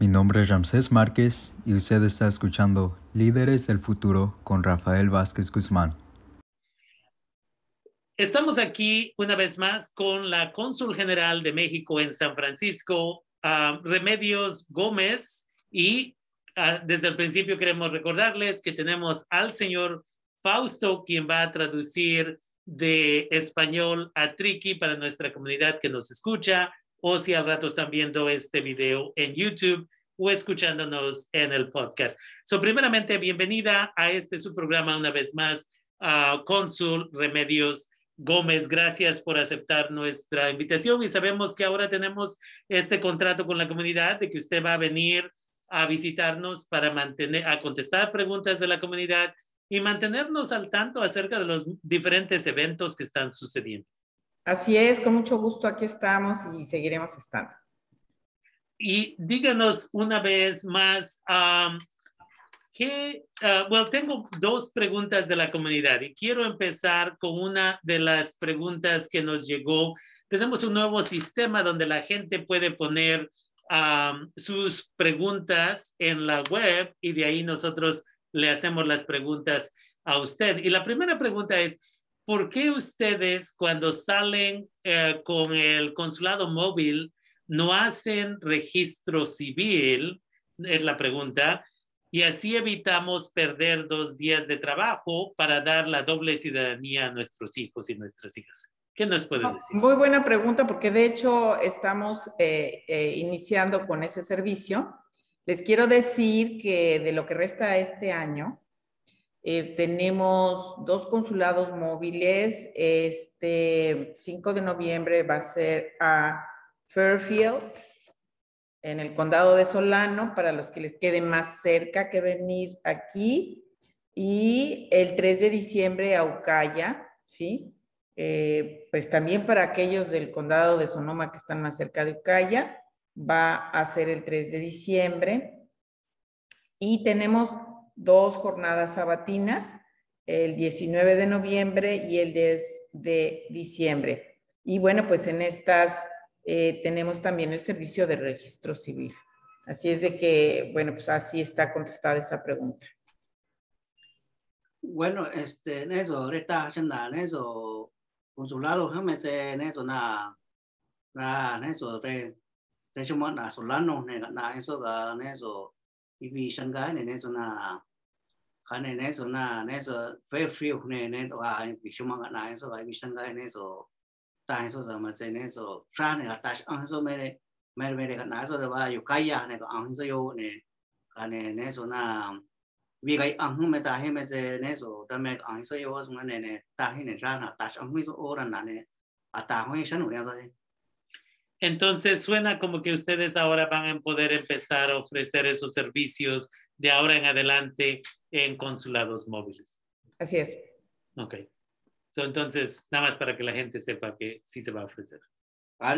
Mi nombre es Ramsés Márquez y usted está escuchando Líderes del Futuro con Rafael Vázquez Guzmán. Estamos aquí una vez más con la cónsul general de México en San Francisco, uh, Remedios Gómez, y uh, desde el principio queremos recordarles que tenemos al señor Fausto, quien va a traducir de español a Triqui para nuestra comunidad que nos escucha, o si al rato están viendo este video en YouTube o escuchándonos en el podcast. So, primeramente, bienvenida a este su programa una vez más, uh, Cónsul Remedios Gómez, gracias por aceptar nuestra invitación y sabemos que ahora tenemos este contrato con la comunidad de que usted va a venir a visitarnos para mantener, a contestar preguntas de la comunidad y mantenernos al tanto acerca de los diferentes eventos que están sucediendo. Así es, con mucho gusto aquí estamos y seguiremos estando. Y díganos una vez más, um, que, uh, bueno, tengo dos preguntas de la comunidad y quiero empezar con una de las preguntas que nos llegó. Tenemos un nuevo sistema donde la gente puede poner sus preguntas en la web y de ahí nosotros le hacemos las preguntas a usted. Y la primera pregunta es, ¿por qué ustedes cuando salen eh, con el consulado móvil no hacen registro civil? Es la pregunta y así evitamos perder dos días de trabajo para dar la doble ciudadanía a nuestros hijos y nuestras hijas. ¿Qué nos puede decir? Muy buena pregunta, porque de hecho estamos eh, eh, iniciando con ese servicio. Les quiero decir que de lo que resta este año, eh, tenemos dos consulados móviles. Este 5 de noviembre va a ser a Fairfield en el condado de Solano, para los que les quede más cerca que venir aquí. Y el 3 de diciembre a Ucaya, ¿sí? Eh, pues también para aquellos del condado de Sonoma que están más cerca de Ucaya, va a ser el 3 de diciembre. Y tenemos dos jornadas sabatinas, el 19 de noviembre y el 10 de diciembre. Y bueno, pues en estas eh, tenemos también el servicio de registro civil. Así es de que, bueno, pues así está contestada esa pregunta. Bueno, este, en eso, ahorita, en eso, consulado, en eso, na, na, en eso, de, de hecho, na, solano, na, eso, en eso, ibi shanghai ne ne zona khane ne zona ne zo very few ne ne to a bi shuma ga na so ibi shanghai ne zo ta so za ma ze ne zo sha ne ta an so me ne me me ne na so ba yu kai ya ne ga an so yo ne khane ne zona vì cái ăn hôm ta hay mà giờ nè số ta mẹ ăn số yo số này nè ta hay nè ra là ta ăn hôm số ô là nè à ta hôm sáng nổi ra rồi Entonces suena como que ustedes ahora van a poder empezar a ofrecer esos servicios de ahora en adelante en consulados móviles. Así es. Okay. So, entonces, nada más para que la gente sepa que sí se va a ofrecer. À,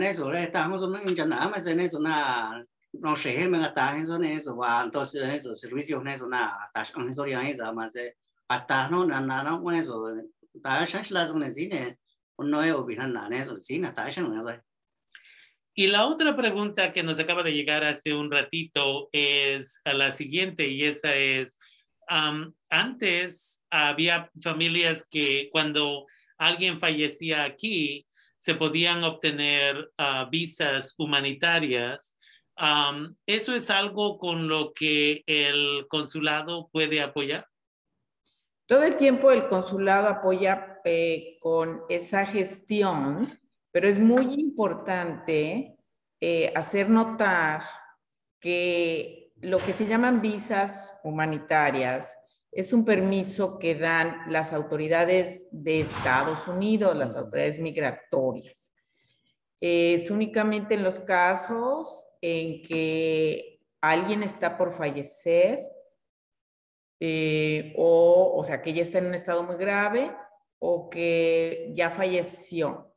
Y la otra pregunta que nos acaba de llegar hace un ratito es la siguiente y esa es, Um, antes había familias que cuando alguien fallecía aquí, se podían obtener uh, visas humanitarias. Um, ¿Eso es algo con lo que el consulado puede apoyar? Todo el tiempo el consulado apoya eh, con esa gestión, pero es muy importante eh, hacer notar que lo que se llaman visas humanitarias es un permiso que dan las autoridades de Estados Unidos, las autoridades migratorias. Es únicamente en los casos en que alguien está por fallecer eh, o, o sea, que ya está en un estado muy grave o que ya falleció.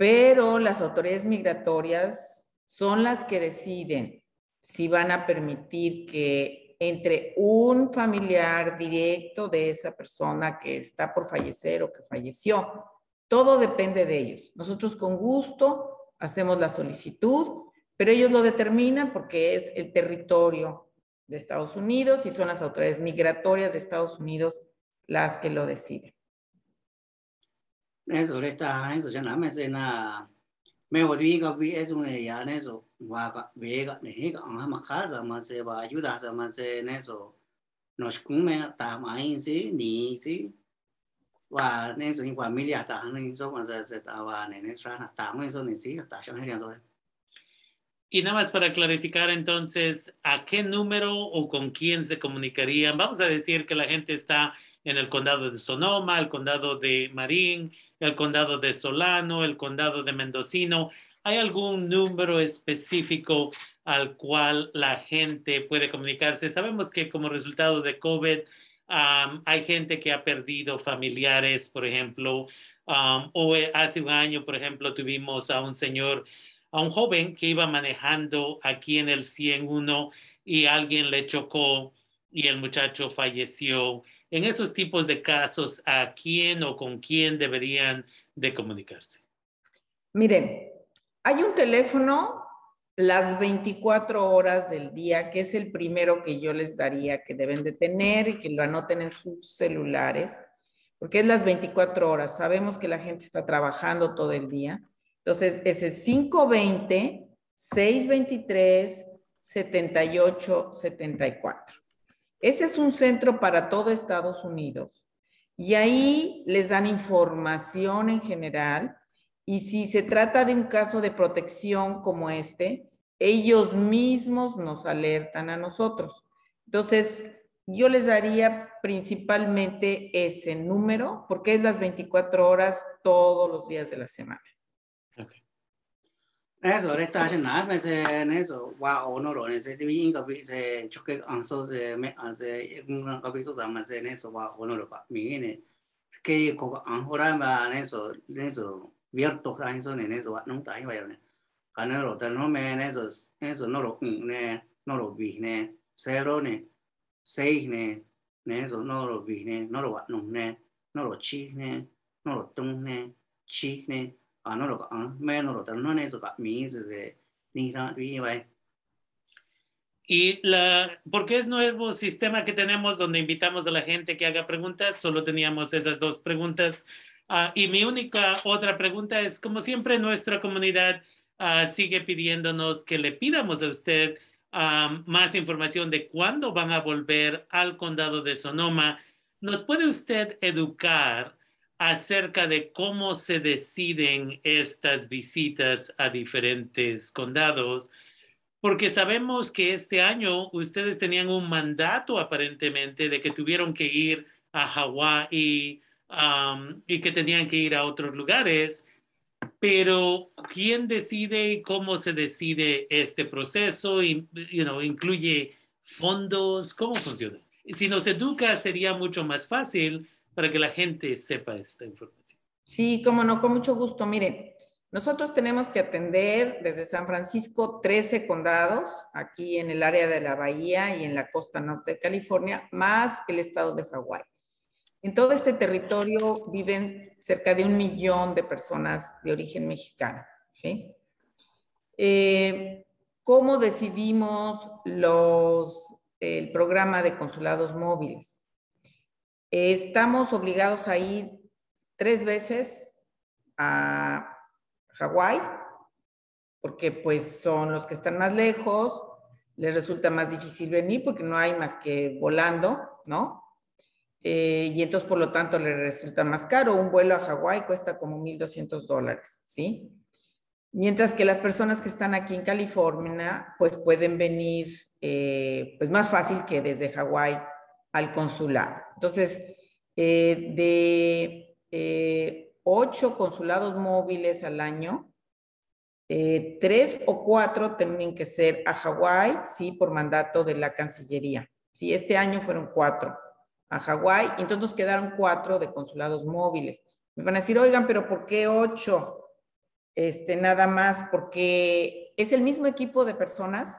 Pero las autoridades migratorias son las que deciden si van a permitir que entre un familiar directo de esa persona que está por fallecer o que falleció. Todo depende de ellos. Nosotros con gusto hacemos la solicitud, pero ellos lo determinan porque es el territorio de Estados Unidos y son las autoridades migratorias de Estados Unidos las que lo deciden. Eso ahorita eso ya no me sé nada. Me volví a ver eso ne ya eso va vega ne higa anga makasa ma se va ayuda sa ma se eso nos come ta mai sí ni sí và nên sự quả mi liệt ta nên số mà se se ta va ne ne sa ta nên số ne sí ta sang hay rồi Y nada más para clarificar entonces, ¿a qué número o con quién se comunicarían? Vamos a decir que la gente está en el condado de Sonoma, el condado de Marín, el condado de Solano, el condado de Mendocino. ¿Hay algún número específico al cual la gente puede comunicarse? Sabemos que como resultado de COVID hay gente que ha perdido familiares, por ejemplo, o hace un año, por ejemplo, tuvimos a un señor a un joven que iba manejando aquí en el 101 y alguien le chocó y el muchacho falleció. En esos tipos de casos, ¿a quién o con quién deberían de comunicarse? Miren, hay un teléfono las 24 horas del día, que es el primero que yo les daría que deben de tener y que lo anoten en sus celulares, porque es las 24 horas. Sabemos que la gente está trabajando todo el día entonces, ese es 520, 623, 78, 74. Ese es un centro para todo Estados Unidos. Y ahí les dan información en general. Y si se trata de un caso de protección como este, ellos mismos nos alertan a nosotros. Entonces, yo les daría principalmente ese número porque es las 24 horas todos los días de la semana. Eso re ta shin na me se ne so wa o no ro ne se ti yin ka bi se chok ke ang so se me a se ng ka bi so sa ma se ne so wa o no ro pa mi ne ke ko ka ang ho ra ma ne so ne so abierto ka so ne ne so wa nong tai wa ne ka ne ro ta no me ne so ne so no ro ne no ro bi ne cero ne seis ne ne so no ro bi ne no ro wa nong ne no ro chi ne no ro tung ne chi ne Y la, porque es nuevo sistema que tenemos donde invitamos a la gente que haga preguntas, solo teníamos esas dos preguntas. Uh, y mi única otra pregunta es, como siempre, nuestra comunidad uh, sigue pidiéndonos que le pidamos a usted uh, más información de cuándo van a volver al condado de Sonoma. ¿Nos puede usted educar acerca de cómo se deciden estas visitas a diferentes condados, porque sabemos que este año ustedes tenían un mandato aparentemente de que tuvieron que ir a Hawái um, y que tenían que ir a otros lugares, pero ¿quién decide y cómo se decide este proceso? Y, you know, ¿Incluye fondos? ¿Cómo funciona? Si nos educa sería mucho más fácil para que la gente sepa esta información. Sí, cómo no, con mucho gusto. Miren, nosotros tenemos que atender desde San Francisco 13 condados, aquí en el área de la Bahía y en la costa norte de California, más el estado de Hawái. En todo este territorio viven cerca de un millón de personas de origen mexicano. Eh, ¿Cómo decidimos los, el programa de consulados móviles? Estamos obligados a ir tres veces a Hawái, porque pues son los que están más lejos, les resulta más difícil venir porque no hay más que volando, ¿no? Eh, y entonces, por lo tanto, les resulta más caro. Un vuelo a Hawái cuesta como 1.200 dólares, ¿sí? Mientras que las personas que están aquí en California, pues pueden venir, eh, pues más fácil que desde Hawái al consulado. Entonces, eh, de eh, ocho consulados móviles al año, eh, tres o cuatro tienen que ser a Hawái, sí, por mandato de la Cancillería. Sí, este año fueron cuatro a Hawái, entonces nos quedaron cuatro de consulados móviles. Me van a decir, oigan, pero ¿por qué ocho? Este, nada más, porque es el mismo equipo de personas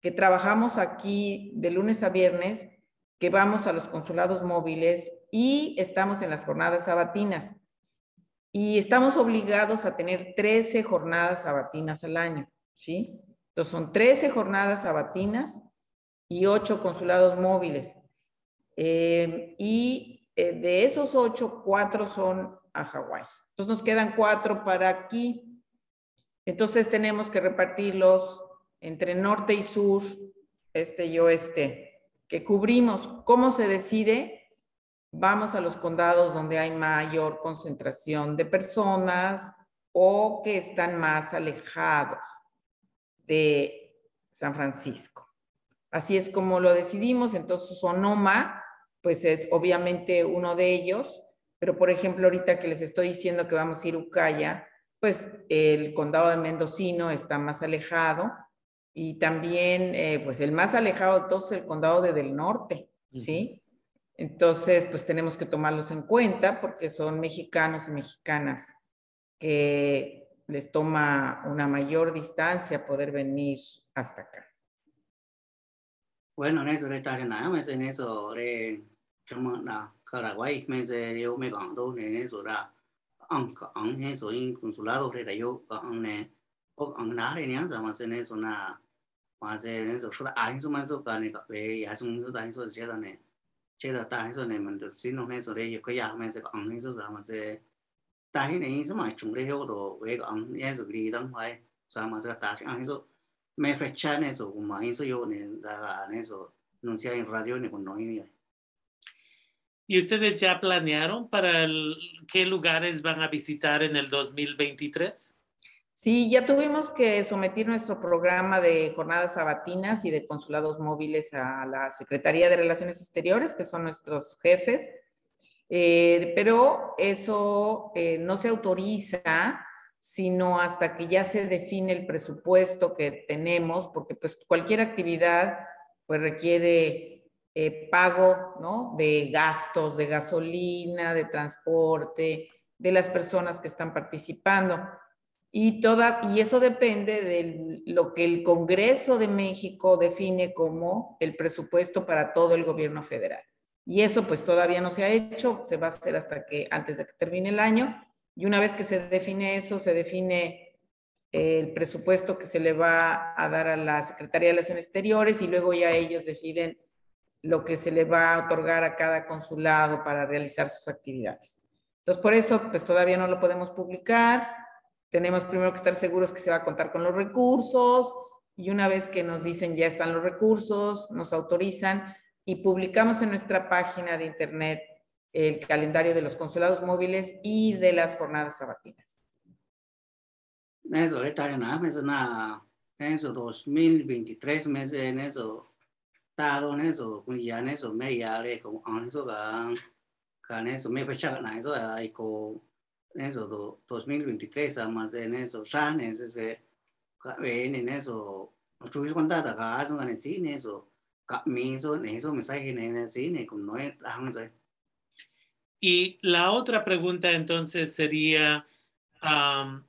que trabajamos aquí de lunes a viernes que vamos a los consulados móviles y estamos en las jornadas sabatinas. Y estamos obligados a tener 13 jornadas sabatinas al año, ¿sí? Entonces son 13 jornadas sabatinas y 8 consulados móviles. Eh, y de esos 8, 4 son a Hawái. Entonces nos quedan 4 para aquí. Entonces tenemos que repartirlos entre norte y sur, este y oeste, que cubrimos. ¿Cómo se decide? Vamos a los condados donde hay mayor concentración de personas o que están más alejados de San Francisco. Así es como lo decidimos. Entonces, Sonoma, pues es obviamente uno de ellos, pero por ejemplo, ahorita que les estoy diciendo que vamos a ir a Ucaya, pues el condado de Mendocino está más alejado y también, eh, pues el más alejado de todos es el condado de Del Norte, ¿sí? Entonces, pues tenemos que tomarlos en cuenta porque son mexicanos y mexicanas que les toma una mayor distancia poder venir hasta acá. Bueno, en eso está en nada, en eso de chamo na Paraguay, me se yo me ganó en eso da ang ang eso en consulado de yo ne o ang na de ni sama en eso con no ni ¿Y ustedes ya planearon para qué lugares van a visitar en el 2023? Sí, ya tuvimos que someter nuestro programa de jornadas sabatinas y de consulados móviles a la Secretaría de Relaciones Exteriores, que son nuestros jefes, eh, pero eso eh, no se autoriza sino hasta que ya se define el presupuesto que tenemos, porque pues cualquier actividad pues requiere eh, pago ¿no? de gastos, de gasolina, de transporte, de las personas que están participando. Y, toda, y eso depende de lo que el Congreso de México define como el presupuesto para todo el gobierno federal. Y eso pues todavía no se ha hecho, se va a hacer hasta que antes de que termine el año. Y una vez que se define eso, se define el presupuesto que se le va a dar a la Secretaría de Relaciones Exteriores y luego ya ellos deciden lo que se le va a otorgar a cada consulado para realizar sus actividades. Entonces, por eso, pues todavía no lo podemos publicar. Tenemos primero que estar seguros que se va a contar con los recursos y una vez que nos dicen ya están los recursos, nos autorizan y publicamos en nuestra página de internet el calendario de los consulados móviles y de las jornadas sabatinas. Eso, está en eso, 2023 meses en eso ta lo ne so kun ya ne so me ya le ko an so ga ka ne so me fa cha na so ai ko ne so do 2023 a más de ne so sha ne se se ka ve ne ne so chu quan ta da ga so ne si ne so ka mi so ne so me sai ne ne si ne kun no e hang so Y la otra pregunta entonces sería um,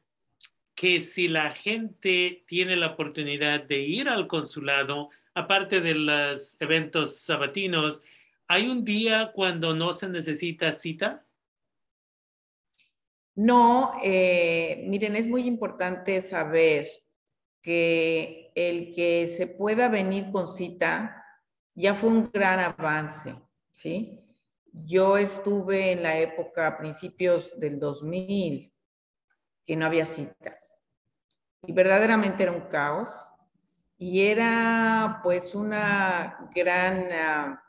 que si la gente tiene la oportunidad de ir al consulado, aparte de los eventos sabatinos, ¿hay un día cuando no se necesita cita? No, eh, miren, es muy importante saber que el que se pueda venir con cita ya fue un gran avance, ¿sí? Yo estuve en la época, a principios del 2000, que no había citas. Y verdaderamente era un caos y era pues una gran ah,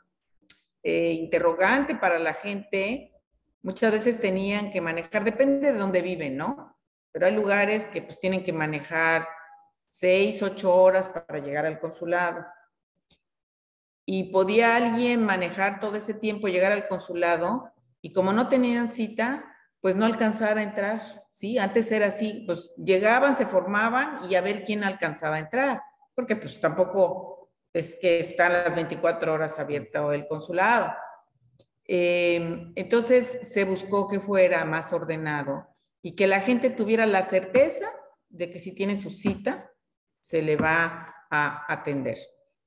eh, interrogante para la gente. Muchas veces tenían que manejar, depende de dónde viven, ¿no? Pero hay lugares que pues tienen que manejar seis, ocho horas para llegar al consulado. Y podía alguien manejar todo ese tiempo, llegar al consulado, y como no tenían cita, pues no alcanzar a entrar, ¿sí? Antes era así, pues llegaban, se formaban y a ver quién alcanzaba a entrar porque pues tampoco es que están las 24 horas abierto el consulado. Em, entonces se buscó que fuera más ordenado y que la gente tuviera la certeza de que si tiene su cita, se le va a atender.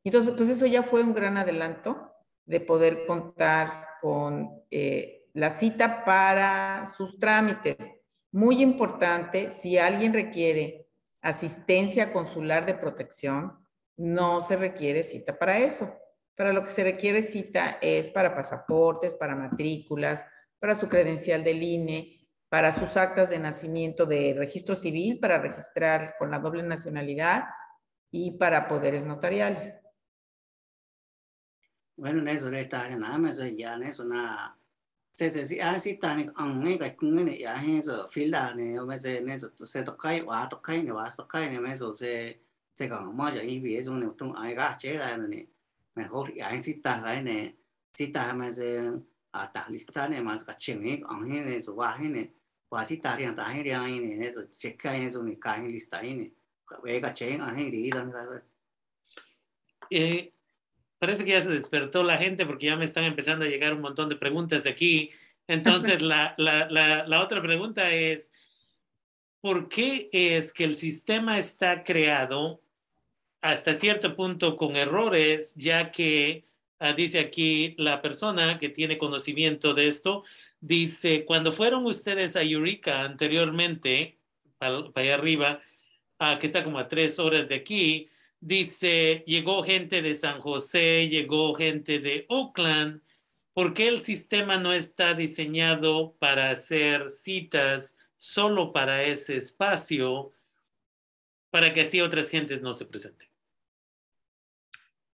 Entonces, pues eso ya fue un gran adelanto de poder contar con eh, la cita para sus trámites. Muy importante, si alguien requiere asistencia consular de protección, no se requiere cita para eso. Para lo que se requiere cita es para pasaportes, para matrículas, para su credencial del INE, para sus actas de nacimiento de registro civil, para registrar con la doble nacionalidad y para poderes notariales. Bueno, eso está en la ya, eso nada. Se se si así tan en en cái cũng này ya eso fila này mà se này se tokai wa tokai này wa tokai này mà se se còn mà giờ ý vì trong này trong ai cả chế ra này hốt ya si ta cái này si ta se à ta lista mà cái chuyện này ông này này rồi wa này wa si ta riêng ta hay riêng này rồi check cái này rồi cái lista này về cái chuyện anh đi đang Eh, parece que ya se despertó la gente porque ya me están empezando a llegar un montón de preguntas aquí. Entonces, la, la, la, la, otra pregunta es, ¿por qué es que el sistema está creado hasta cierto punto con errores, ya que uh, dice aquí la persona que tiene conocimiento de esto, dice, cuando fueron ustedes a Eureka anteriormente, para, allá arriba, uh, que está como a tres horas de aquí, dice, llegó gente de San José, llegó gente de Oakland, ¿por qué el sistema no está diseñado para hacer citas solo para ese espacio, para que así otras gentes no se presenten?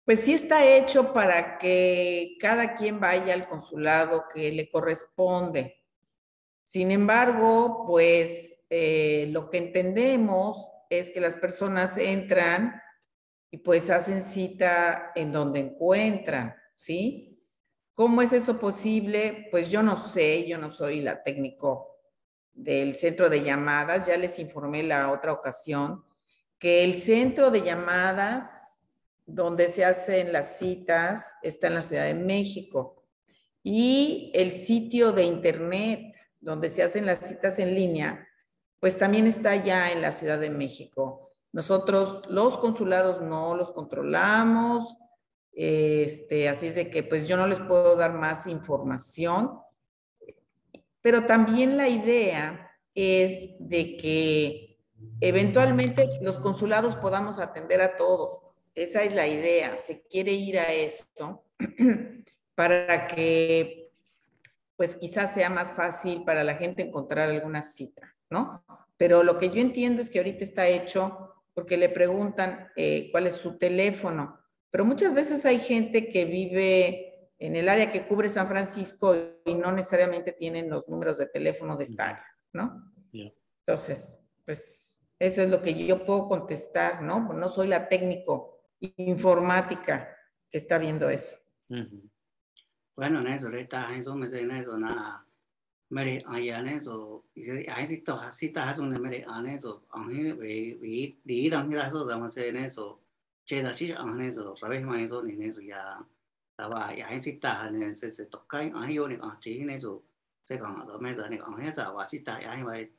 Pues sí está hecho para que cada quien vaya al consulado que le corresponde. Sin embargo, pues eh, lo que entendemos es que las personas entran y pues hacen cita en donde encuentran, ¿sí? ¿Cómo es eso posible? Pues yo no sé, yo no soy la técnico del centro de llamadas, ya les informé la otra ocasión que el centro de llamadas donde se hacen las citas está en la Ciudad de México y el sitio de internet donde se hacen las citas en línea, pues también está ya en la Ciudad de México. Nosotros los consulados no los controlamos, este, así es de que pues yo no les puedo dar más información, pero también la idea es de que eventualmente los consulados podamos atender a todos. Esa es la idea, se quiere ir a esto para que pues quizás sea más fácil para la gente encontrar alguna cita, ¿no? Pero lo que yo entiendo es que ahorita está hecho porque le preguntan eh, cuál es su teléfono. Pero muchas veces hay gente que vive en el área que cubre San Francisco y no necesariamente tienen los números de teléfono de esta área, ¿no? Entonces, pues eso es lo que yo puedo contestar, ¿no? No soy la técnico informática que está viendo eso. Uh -huh. Bueno, en eso, ahorita eso me dice eso, nada. mary ayane so ai sit to sit ta so ne mary ane so ane we we di dang ni so da ma se ne so che da chi ane so sa be mai so ni ne so ya ta ba ai sit ta ne se se to kai ai yo ni a chi ne so se ka ma do me sa ni sa wa sit ta ai mai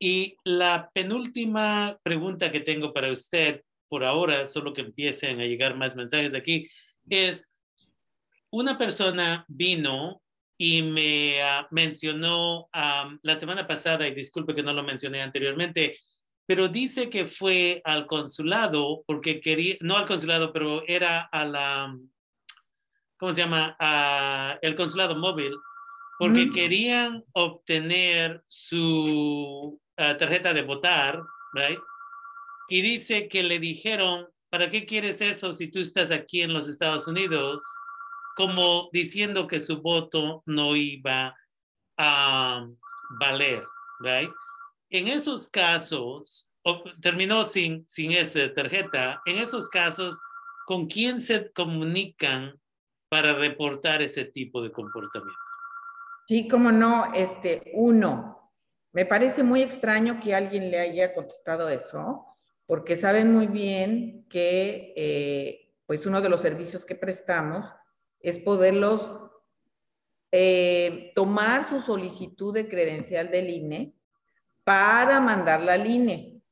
Y la penúltima pregunta que tengo para usted por ahora, solo que empiecen a llegar más mensajes aquí, es, una persona vino y me uh, mencionó um, la semana pasada, y disculpe que no lo mencioné anteriormente, pero dice que fue al consulado porque quería, no al consulado, pero era a la, ¿cómo se llama? A el consulado móvil, porque mm. querían obtener su uh, tarjeta de votar, right? Y dice que le dijeron, ¿para qué quieres eso si tú estás aquí en los Estados Unidos? como diciendo que su voto no iba a valer, right? En esos casos, terminó sin, sin esa tarjeta, en esos casos, ¿con quién se comunican para reportar ese tipo de comportamiento? Sí, como no, este, uno, me parece muy extraño que alguien le haya contestado eso, porque saben muy bien que, eh, pues, uno de los servicios que prestamos es poderlos eh, tomar su solicitud de credencial del INE para mandarla al INE.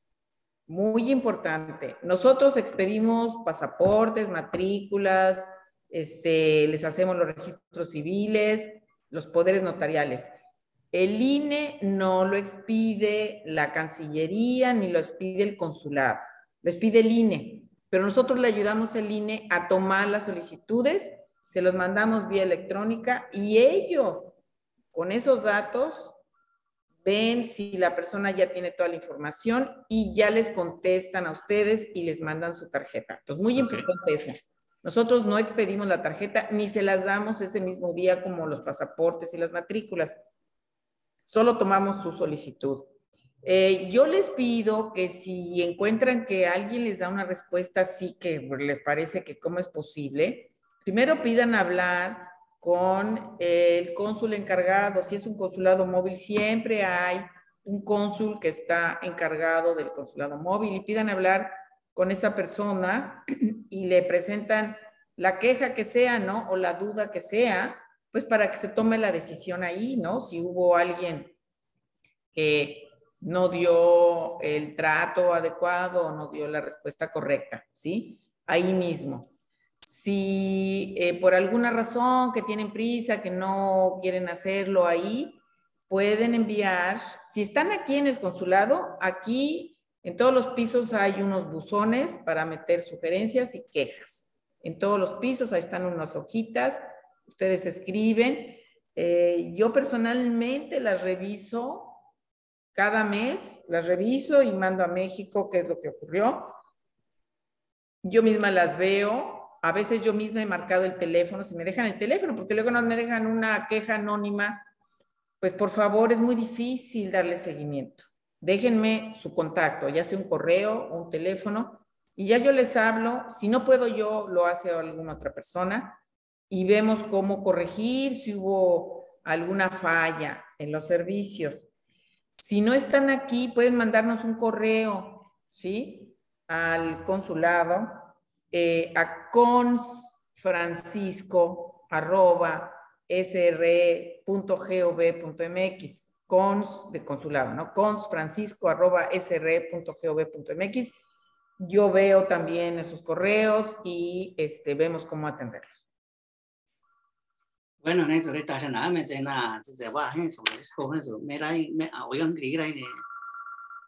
Muy importante. Nosotros expedimos pasaportes, matrículas, este, les hacemos los registros civiles, los poderes notariales. El INE no lo expide la Cancillería ni lo expide el consulado, lo expide el INE, pero nosotros le ayudamos al INE a tomar las solicitudes, se los mandamos vía electrónica y ellos con esos datos ven si la persona ya tiene toda la información y ya les contestan a ustedes y les mandan su tarjeta. Entonces, muy importante eso. Nosotros no expedimos la tarjeta ni se las damos ese mismo día como los pasaportes y las matrículas. Solo tomamos su solicitud. Eh, yo les pido que si encuentran que alguien les da una respuesta así que les parece que cómo es posible, primero pidan hablar con el cónsul encargado. Si es un consulado móvil, siempre hay un cónsul que está encargado del consulado móvil y pidan hablar con esa persona y le presentan la queja que sea, ¿no? O la duda que sea, pues para que se tome la decisión ahí, ¿no? Si hubo alguien que no dio el trato adecuado o no dio la respuesta correcta, ¿sí? Ahí mismo. Si eh, por alguna razón que tienen prisa, que no quieren hacerlo ahí, pueden enviar, si están aquí en el consulado, aquí en todos los pisos hay unos buzones para meter sugerencias y quejas. En todos los pisos ahí están unas hojitas, ustedes escriben. Eh, yo personalmente las reviso cada mes, las reviso y mando a México qué es lo que ocurrió. Yo misma las veo, a veces yo misma he marcado el teléfono, si me dejan el teléfono, porque luego no me dejan una queja anónima, pues por favor es muy difícil darle seguimiento. Déjenme su contacto, ya sea un correo un teléfono, y ya yo les hablo. Si no puedo yo, lo hace alguna otra persona y vemos cómo corregir si hubo alguna falla en los servicios. Si no están aquí, pueden mandarnos un correo, ¿sí? Al consulado eh, a consfrancisco arroba sre.gov.mx, cons de consulado, ¿no? consfrancisco arroba sre.gov.mx. Yo veo también esos correos y este, vemos cómo atenderlos. Bueno, en eso está ya nada, me sé nada, se se va, eso, eso, eso, me da, me, oigan, gris, gris,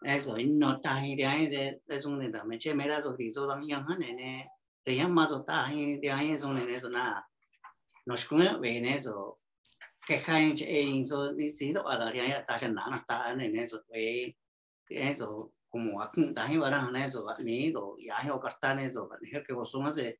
eso, no está ahí, de ahí, de, de eso, de también, che, me da, eso, gris, eso, también, ya, nene, de ya, más, está ahí, de ahí, eso, nene, eso, nada, nos come, ven, eso, que caen, che, eso, dicido, a la, ya, está ya nada, está, nene, eso, ve, eso, como, aquí, está ahí, varán, eso, amigo, ya, yo, castan, eso, que vos, somos, eh,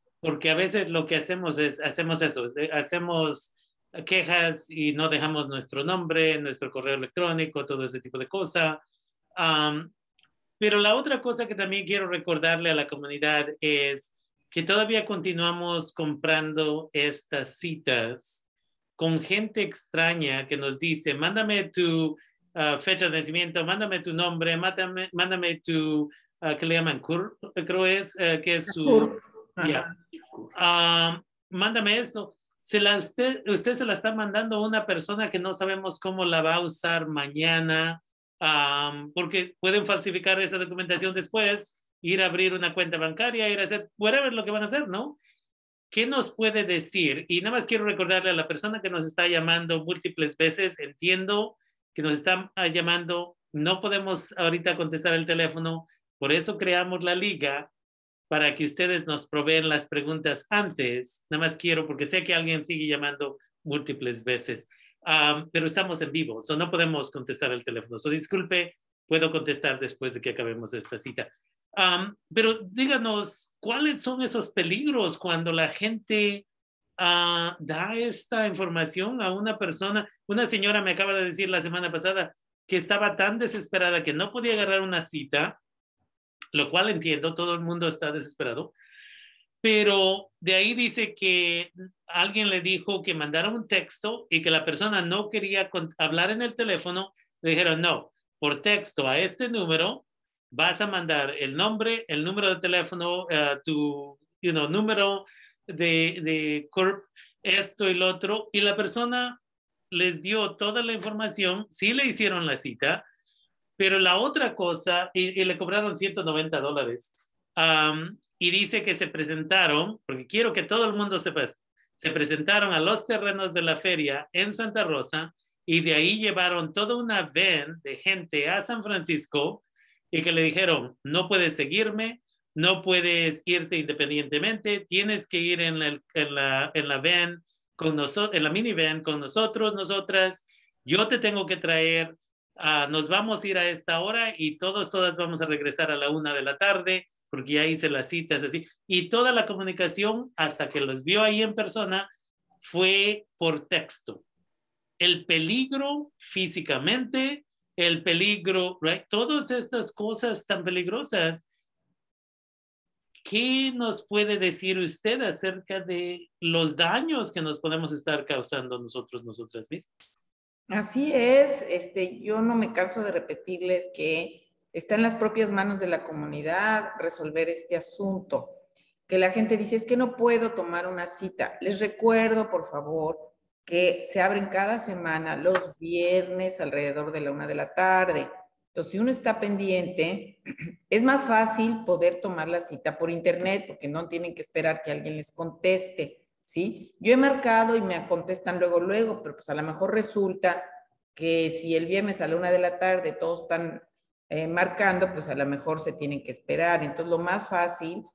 porque a veces lo que hacemos es hacemos eso hacemos quejas y no dejamos nuestro nombre, nuestro correo electrónico, todo ese tipo de cosas. Um, pero la otra cosa que también quiero recordarle a la comunidad es que todavía continuamos comprando estas citas con gente extraña que nos dice, mándame tu uh, fecha de nacimiento, mándame tu nombre, mándame, mándame tu, uh, ¿qué le llaman? Cur, creo es, uh, que es su... Yeah. Um, mándame esto. Se la, usted, usted se la está mandando a una persona que no sabemos cómo la va a usar mañana porque pueden falsificar esa documentación después, ir a abrir una cuenta bancaria, ir a hacer whatever lo que van a hacer, ¿no? ¿Qué nos puede decir? Y nada más quiero recordarle a la persona que nos está llamando múltiples veces, entiendo que nos están ah, llamando, no podemos ahorita contestar el teléfono, por eso creamos la liga para que ustedes nos proveen las preguntas antes. Nada más quiero, porque sé que alguien sigue llamando múltiples veces pero estamos en vivo, so no podemos contestar el teléfono. So disculpe, puedo contestar después de que acabemos esta cita. pero díganos, ¿cuáles son esos peligros cuando la gente uh, da esta información a una persona? Una señora me acaba de decir la semana pasada que estaba tan desesperada que no podía agarrar una cita, lo cual entiendo, todo el mundo está desesperado, pero de ahí dice que alguien le dijo que mandara un texto y que la persona no quería hablar en el teléfono Le dijeron, no, por texto a este número vas a mandar el nombre, el número de teléfono, uh, tu número de, de CURP, esto y lo otro, y la persona les dio toda la información, sí le hicieron la cita, pero la otra cosa, y, le cobraron 190 dólares, y dice que se presentaron, porque quiero que todo el mundo sepa esto, se presentaron a los terrenos de la feria en Santa Rosa y de ahí llevaron toda una van de gente a San Francisco y que le dijeron, no puedes seguirme, no puedes irte independientemente, tienes que ir en, en, la, en la van con nosotros, en la minivan con nosotros, nosotras, yo te tengo que traer, uh, nos vamos a ir a esta hora y todos, todas vamos a regresar a la una de la tarde, porque ya hice las citas así. Y toda la comunicación, hasta que los vio ahí en persona, fue por texto. El peligro físicamente, el peligro, right? todas estas cosas tan peligrosas ¿Qué nos puede decir usted acerca de los daños que nos podemos estar causando nosotros, nosotras mismas? Así es, este, yo no me canso de repetirles que está en las propias manos de la comunidad resolver este asunto. Que la gente dice, es que no puedo tomar una cita. Les recuerdo, por favor, que se abren cada semana los viernes alrededor de la una de la tarde. Entonces, si uno está pendiente, es más fácil poder tomar la cita por internet porque no tienen que esperar que alguien les conteste, ¿sí? Yo he marcado y me contestan luego, luego, pero pues a lo mejor resulta que si el viernes a la una de la tarde todos están eh, marcando, pues a lo mejor se tienen que esperar. Entonces, lo más fácil,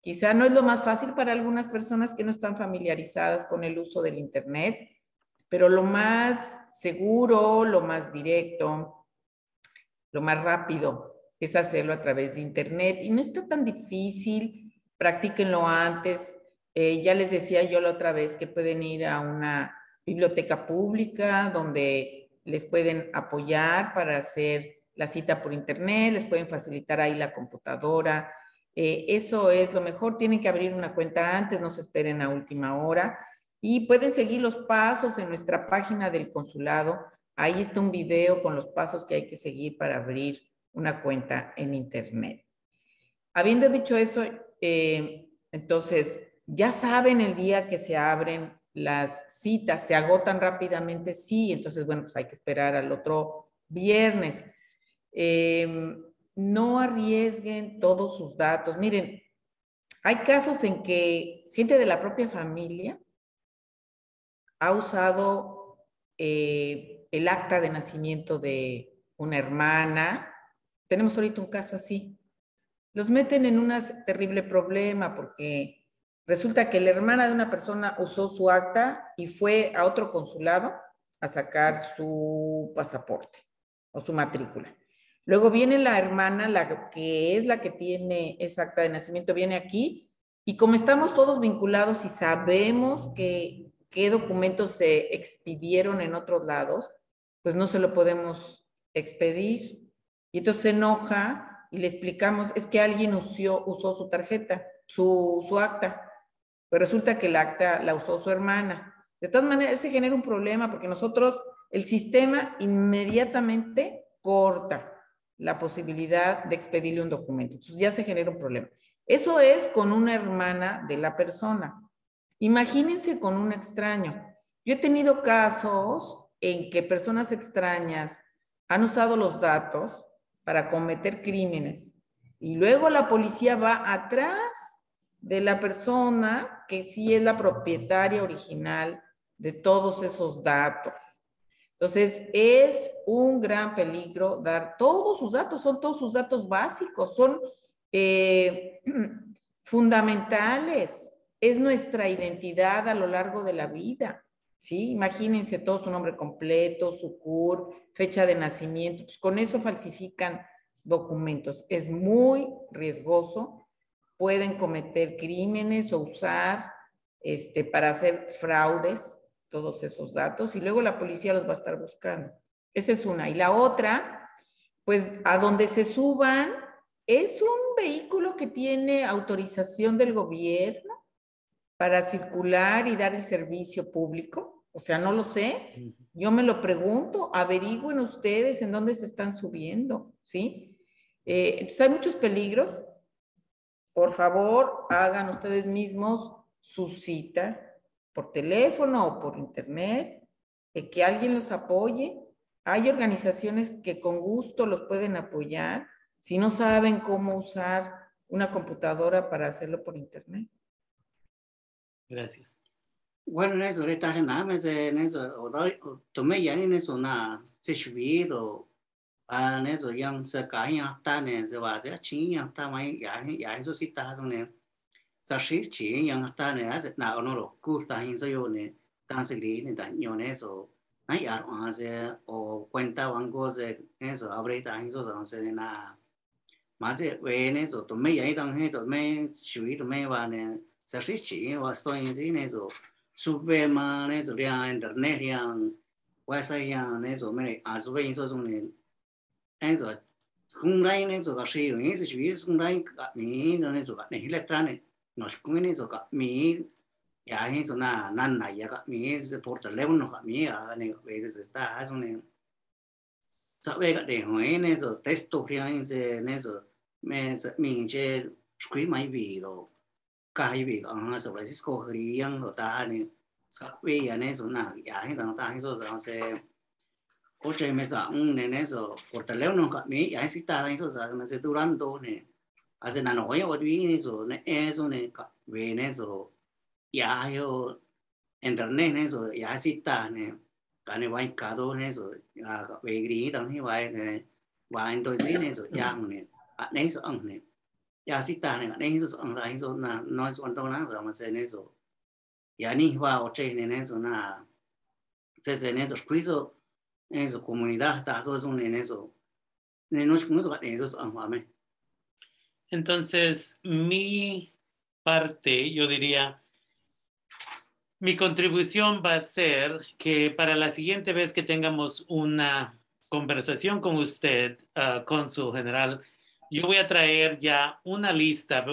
quizá no es lo más fácil para algunas personas que no están familiarizadas con el uso del internet, pero lo más seguro, lo más directo, lo más rápido es hacerlo a través de Internet y no está tan difícil, practíquenlo antes. Eh, ya les decía yo la otra vez que pueden ir a una biblioteca pública donde les pueden apoyar para hacer la cita por Internet, les pueden facilitar ahí la computadora. Eh, eso es lo mejor, tienen que abrir una cuenta antes, no se esperen a última hora y pueden seguir los pasos en nuestra página del consulado Ahí está un video con los pasos que hay que seguir para abrir una cuenta en Internet. Habiendo dicho eso, eh, entonces ya saben el día que se abren las citas, se agotan rápidamente, sí, entonces bueno, pues hay que esperar al otro viernes. Em, no arriesguen todos sus datos. Miren, hay casos en que gente de la propia familia ha usado eh, el acta de nacimiento de una hermana. Tenemos ahorita un caso así. Los meten en un terrible problema porque resulta que la hermana de una persona usó su acta y fue a otro consulado a sacar su pasaporte o su matrícula. Luego viene la hermana, la que es la que tiene esa acta de nacimiento, viene aquí y como estamos todos vinculados y sabemos que qué documentos se expidieron en otros lados, pues no se lo podemos expedir. Y entonces se enoja y le explicamos, es que alguien usó, usó su tarjeta, su, su acta. Pues resulta que el acta la usó su hermana. De todas maneras, se genera un problema porque nosotros, el sistema inmediatamente corta la posibilidad de expedirle un documento. Entonces ya se genera un problema. Eso es con una hermana de la persona. Imagínense con un extraño. Yo he tenido casos en que personas extrañas han usado los datos para cometer crímenes y luego la policía va atrás de la persona que sí es la propietaria original de todos esos datos. Entonces, es un gran peligro dar todos sus datos, son todos sus datos básicos, son eh, fundamentales, es nuestra identidad a lo largo de la vida. ¿sí? Imagínense todo su nombre completo, su CUR, fecha de nacimiento, pues con eso falsifican documentos. Es muy riesgoso, pueden cometer crímenes o usar este, para hacer fraudes todos esos datos y luego la policía los va a estar buscando. Esa es una. Y la otra, pues a donde se suban, es un vehículo que tiene autorización del gobierno para circular y dar el servicio público O sea, no lo sé. Yo me lo pregunto, averigüen ustedes en dónde se están subiendo, ¿sí? Eh, entonces hay muchos peligros. Por favor, hagan ustedes mismos su cita por teléfono o por internet, que alguien los apoye. Hay organizaciones que con gusto los pueden apoyar si no saben cómo usar una computadora para hacerlo por internet. Gracias. Bueno, eso en eso, o doy, tomé ya en eso na, se subido, 啊，那就养这干养大呢，是吧？这青养大嘛，也也就是大种呢。这是青养大呢，还是哪个那咯？古大因这有呢，但是里呢，但有呢就，那也还是哦，关大王国这那时候阿不勒大因做上是那，嘛这为呢就都没养当黑，都没属于都没话呢，这是青话所以这呢就，苏北嘛呢就两人的那样，外省样呢就没阿苏北因做中呢。 엔조 송라인에 조가 시용이 지위 송라인가 니 너네 조가 네 일렉트라네 노스쿠네 조가 미 야해 조나 난나 야가 미 포르트 레븐노가 미 아네 웨게스 다 하송네 자웨가 데 호에네 조 테스트 프리앙이제 네조 메즈 민제 스크리 마이비로 가이비가 안하서 레스코 흐리양도 다하네 사웨야네 조나 야해 당다 해서 저세 koshemeza unnenezo portaleuno kami ya sita da eso sa me se durando ne hace na no yo odwi ne so ne eso ne ka ve ne so ya yo internet ne so ya sita ne ka ne vai ka do ne so ya ka ve gri da ne vai ne va en do si ne so ya ne a ne so ang ne ya sita ne ne so ang da so na no so ando na so ma se ne so ya ni va o che ne ne so na se se ne so squeeze ang ma me entonces mi parte yo diría mi contribución va a ser que para la siguiente vez que tengamos una conversación con usted, uh, cónsul general, yo voy a traer ya una lista.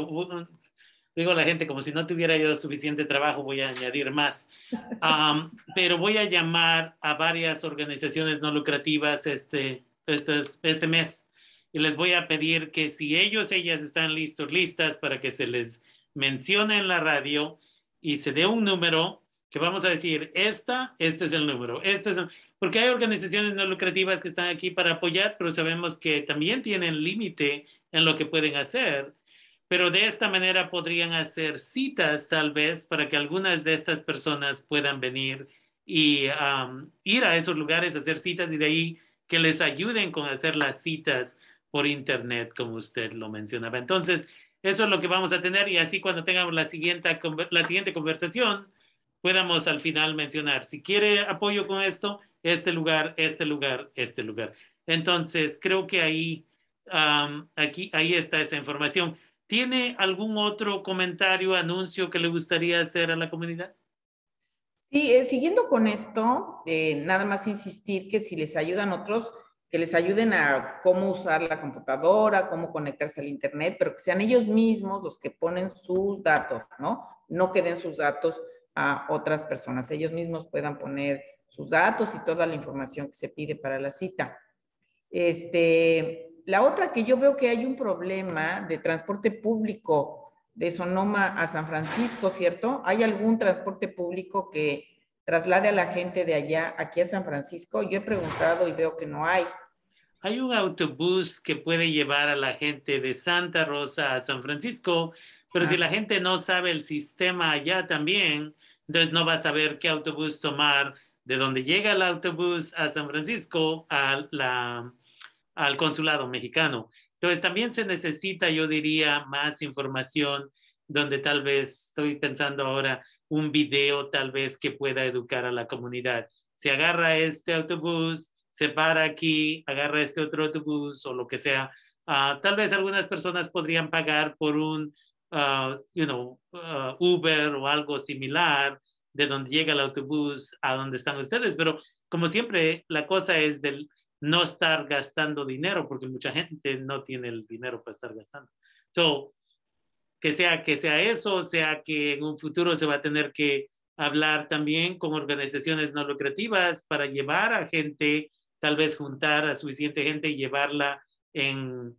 Digo a la gente, como si no tuviera yo suficiente trabajo, voy a añadir más. Um, pero voy a llamar a varias organizaciones no lucrativas este, este, este mes y les voy a pedir que si ellos, ellas están listos, listas para que se les mencione en la radio y se dé un número que vamos a decir, esta, este es el número, este es el porque hay organizaciones no lucrativas que están aquí para apoyar, pero sabemos que también tienen límite en lo que pueden hacer. Pero de esta manera podrían hacer citas tal vez para que algunas de estas personas puedan venir y ir a esos lugares, hacer citas y de ahí que les ayuden con hacer las citas por internet, como usted lo mencionaba. Entonces, eso es lo que vamos a tener y así cuando tengamos la siguiente, la siguiente conversación, podamos al final mencionar, si quiere apoyo con esto, este lugar, este lugar, este lugar. Entonces, creo que ahí, aquí, ahí está esa información. ¿Tiene algún otro comentario, anuncio que le gustaría hacer a la comunidad? Sí, eh, siguiendo con esto, eh, nada más insistir que si les ayudan otros, que les ayuden a cómo usar la computadora, cómo conectarse al Internet, pero que sean ellos mismos los que ponen sus datos, ¿no? No que den sus datos a otras personas, ellos mismos puedan poner sus datos y toda la información que se pide para la cita. Este, la otra que yo veo que hay un problema de transporte público de Sonoma a San Francisco, ¿cierto? ¿Hay algún transporte público que traslade a la gente de allá aquí a San Francisco? Yo he preguntado y veo que no hay. Hay un autobús que puede llevar a la gente de Santa Rosa a San Francisco, pero si la gente no sabe el sistema allá también, entonces no va a saber qué autobús tomar de donde llega el autobús a San Francisco a la, al consulado mexicano. Entonces también se necesita, yo diría, más información donde tal vez, estoy pensando ahora, un video tal vez que pueda educar a la comunidad. Se agarra este autobús, se para aquí, agarra este otro autobús o lo que sea. Uh, tal vez algunas personas podrían pagar por un, uh, you know, uh, Uber o algo similar de donde llega el autobús a donde están ustedes, pero como siempre, la cosa es del no estar gastando dinero, porque mucha gente no tiene el dinero para estar gastando. So, que sea que sea eso, sea que en un futuro se va a tener que hablar también con organizaciones no lucrativas para llevar a gente, tal vez juntar a suficiente gente y llevarla en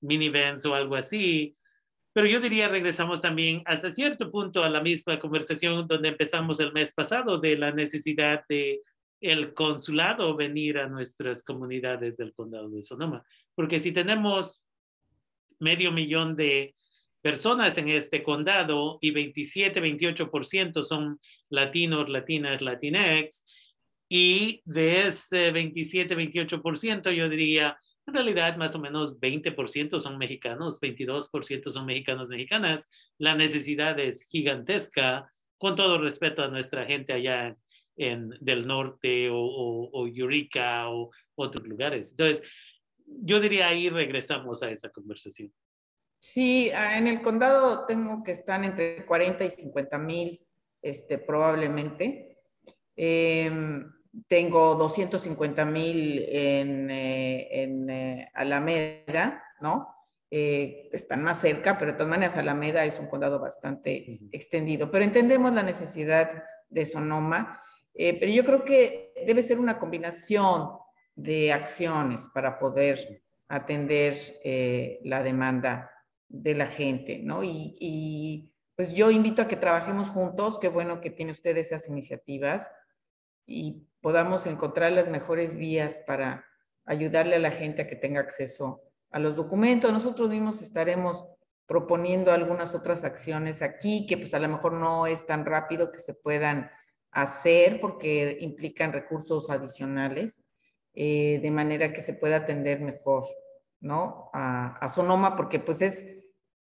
minivans o algo así. Pero yo diría, regresamos también hasta cierto punto a la misma conversación donde empezamos el mes pasado de la necesidad de el consulado venir a nuestras comunidades del condado de Sonoma. Porque si tenemos medio millón de personas en este condado y 27, 28% son latinos, latinas, latinex, y de ese 27, 28% yo diría, en realidad más o menos 20% son mexicanos, 22% son mexicanos, mexicanas. La necesidad es gigantesca, con todo respeto a nuestra gente allá del norte o, o, o Eureka o otros lugares. Entonces, yo diría ahí regresamos a esa conversación. Sí, ah, en el condado tengo que están entre 40 y 50 mil, este, probablemente. Em, tengo 250 mil en, eh, en eh, Alameda, ¿no? Eh, están más cerca, pero de todas maneras Alameda es un condado bastante extendido. Pero entendemos la necesidad de Sonoma, pero yo creo que debe ser una combinación de acciones para poder atender la demanda de la gente, ¿no? Y, pues yo invito a que trabajemos juntos, qué bueno que tiene usted esas iniciativas y podamos encontrar las mejores vías para ayudarle a la gente a que tenga acceso a los documentos. Nosotros mismos estaremos proponiendo algunas otras acciones aquí que pues a lo mejor no es tan rápido que se puedan hacer porque implican recursos adicionales, eh, de manera que se pueda atender mejor, ¿no? A, Sonoma, porque pues es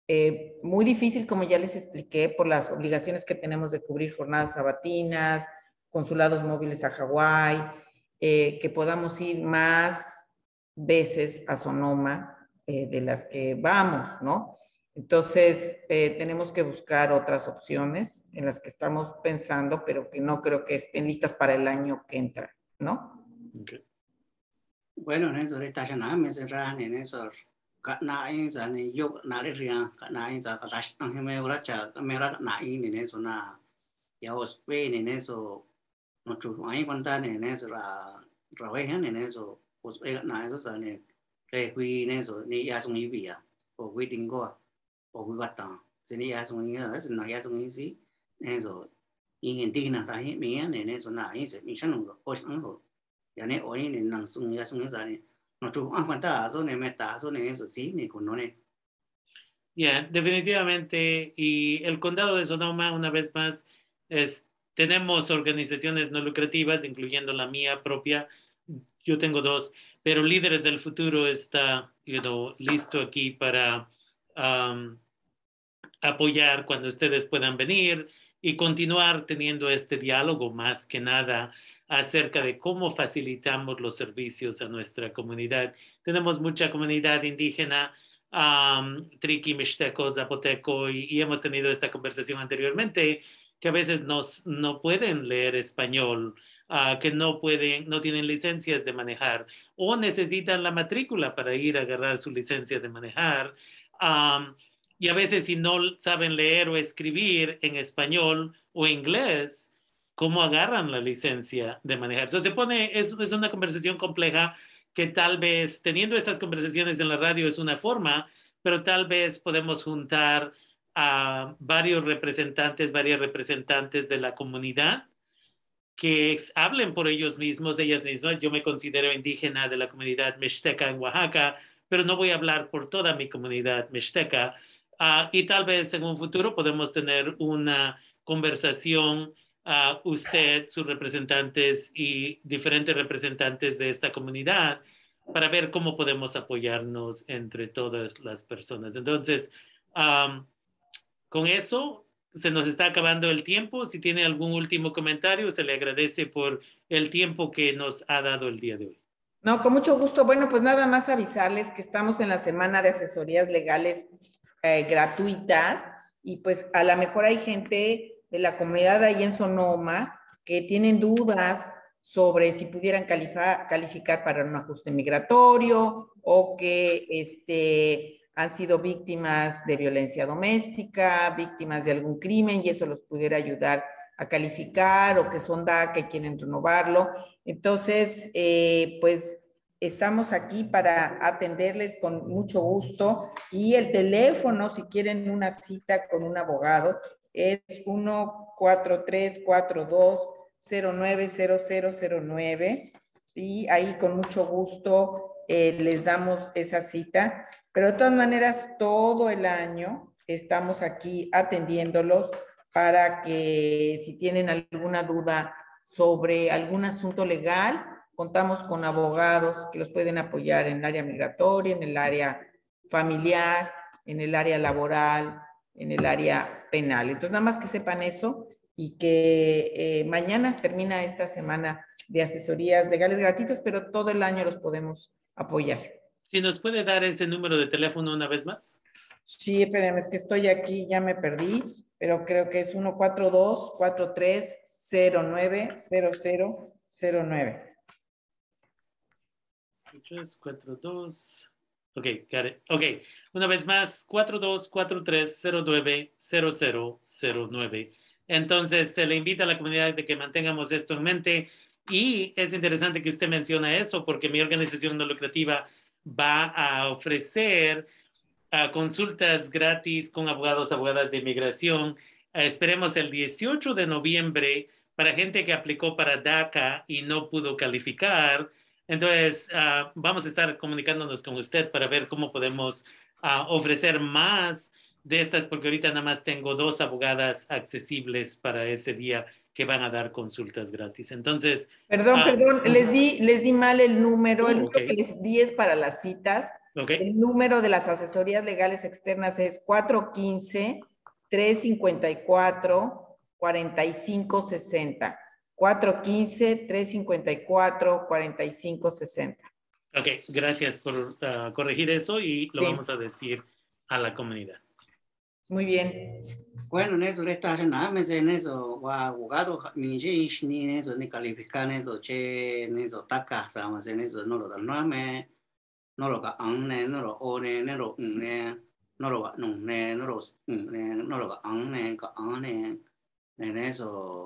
eh, muy difícil, como ya les expliqué, por las obligaciones que tenemos de cubrir jornadas sabatinas, consulados móviles a Hawái, eh, que podamos ir más veces a Sonoma de las que vamos, ¿no? Entonces, tenemos que buscar otras opciones en las que estamos pensando, pero que no creo que estén listas para el año que entra, ¿no? Bueno, en eso está en eso. Ka na in za ni yo na re ria ka na in za ka da ang he me ora cha ka me ra na in ni ne so na ya o spe ni ne so no chu ai quan ta ne ne so ra ra we he ne ne so o spe na so za ne re hui ne so ni ya ya o ting ya ya mi se no ya o ya za ne Yeah, definitivamente. Y el condado de Sonoma, una vez más, es, tenemos organizaciones no lucrativas, incluyendo la mía propia. Yo tengo dos, pero Líderes del Futuro está you know, listo aquí para um, apoyar cuando ustedes puedan venir y continuar teniendo este diálogo más que nada acerca de cómo facilitamos los servicios a nuestra comunidad. Tenemos mucha comunidad indígena, um, triqui, mixteco, zapoteco, y, hemos tenido esta conversación anteriormente, que a veces nos, no pueden leer español, uh, que no, pueden, no tienen licencias de manejar o necesitan la matrícula para ir a agarrar su licencia de manejar. Y a veces si no saben leer o escribir en español o inglés, cómo agarran la licencia de manejar. Eso se pone, es, es una conversación compleja que tal vez teniendo estas conversaciones en la radio es una forma, pero tal vez podemos juntar a varios representantes, varias representantes de la comunidad que hablen por ellos mismos, ellas mismas. Yo me considero indígena de la comunidad mixteca en Oaxaca, pero no voy a hablar por toda mi comunidad mixteca. Uh, y tal vez en un futuro podemos tener una conversación a usted, sus representantes y diferentes representantes de esta comunidad para ver cómo podemos apoyarnos entre todas las personas. Entonces, con eso se nos está acabando el tiempo. Si tiene algún último comentario, se le agradece por el tiempo que nos ha dado el día de hoy. No, con mucho gusto. Bueno, pues nada más avisarles que estamos en la semana de asesorías legales eh, gratuitas y pues a lo mejor hay gente de la comunidad ahí en Sonoma que tienen dudas sobre si pudieran calificar para un ajuste migratorio o que este, han sido víctimas de violencia doméstica, víctimas de algún crimen y eso los pudiera ayudar a calificar o que son DACA y quieren renovarlo. Entonces, eh, pues estamos aquí para atenderles con mucho gusto y el teléfono, si quieren una cita con un abogado, es 14342090009 y ahí con mucho gusto eh, les damos esa cita. Pero de todas maneras, todo el año estamos aquí atendiéndolos para que si tienen alguna duda sobre algún asunto legal, contamos con abogados que los pueden apoyar en el área migratoria, en el área familiar, en el área laboral, en el área penal. Entonces, nada más que sepan eso y que eh, mañana termina esta semana de asesorías legales gratuitas, pero todo el año los podemos apoyar. Si nos puede dar ese número de teléfono una vez más. Sí, espérenme, es que estoy aquí, ya me perdí, pero creo que es 142-4309-0009. 42. Ok, got it. Ok, una vez más, 4243090009. Entonces, se le invita a la comunidad de que mantengamos esto en mente y es interesante que usted menciona eso porque mi organización no lucrativa va a ofrecer uh, consultas gratis con abogados, abogadas de inmigración. Uh, esperemos el 18 de noviembre para gente que aplicó para DACA y no pudo calificar entonces, uh, vamos a estar comunicándonos con usted para ver cómo podemos uh, ofrecer más de estas, porque ahorita nada más tengo dos abogadas accesibles para ese día que van a dar consultas gratis. Entonces. Perdón, uh, perdón, les di, les di mal el número. el número que les di es para las citas. Okay. El número de las asesorías legales externas es 415 354 4560. 415-354-4560. Ok, gracias por uh, corregir eso y lo sí. vamos a decir a la comunidad. Muy bien. Bueno, en eso le está en eso, abogado, ni ni en eso, ni calificar en eso, che, en eso, taca, sabemos en eso, no lo da, no me, no lo no lo o ne, no lo no lo va, no no lo no lo ne, en eso,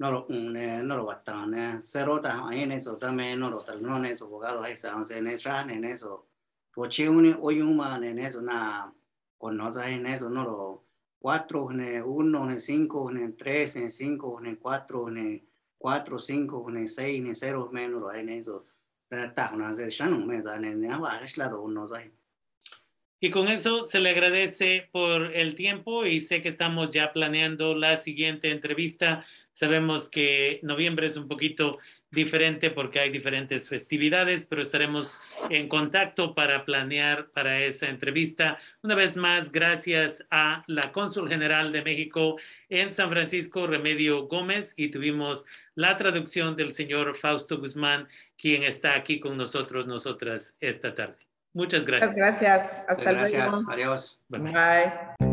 no lo ne no lo batane cero ta en eso también no lo tal no en eso abogado ahí está en eso en eso. Pochi uni oyuma en eso na con no en eso no lo cuatro ne uno ne cinco ne tres ne cinco ne cuatro ne cuatro cinco ne seis ne cero menos en eso. Ta una se shan me da ne ne va es claro uno ahí y con eso se le agradece por el tiempo y sé que estamos ya planeando la siguiente entrevista Sabemos que noviembre es un poquito diferente porque hay diferentes festividades, pero estaremos en contacto para planear para esa entrevista. Una vez más, gracias a la cónsul general de México en San Francisco, Remedio Gómez, y tuvimos la traducción del señor Fausto Guzmán, quien está aquí con nosotros, nosotras, esta tarde. Muchas gracias. Muchas gracias. Hasta gracias. luego. Adiós. Bye. Bye.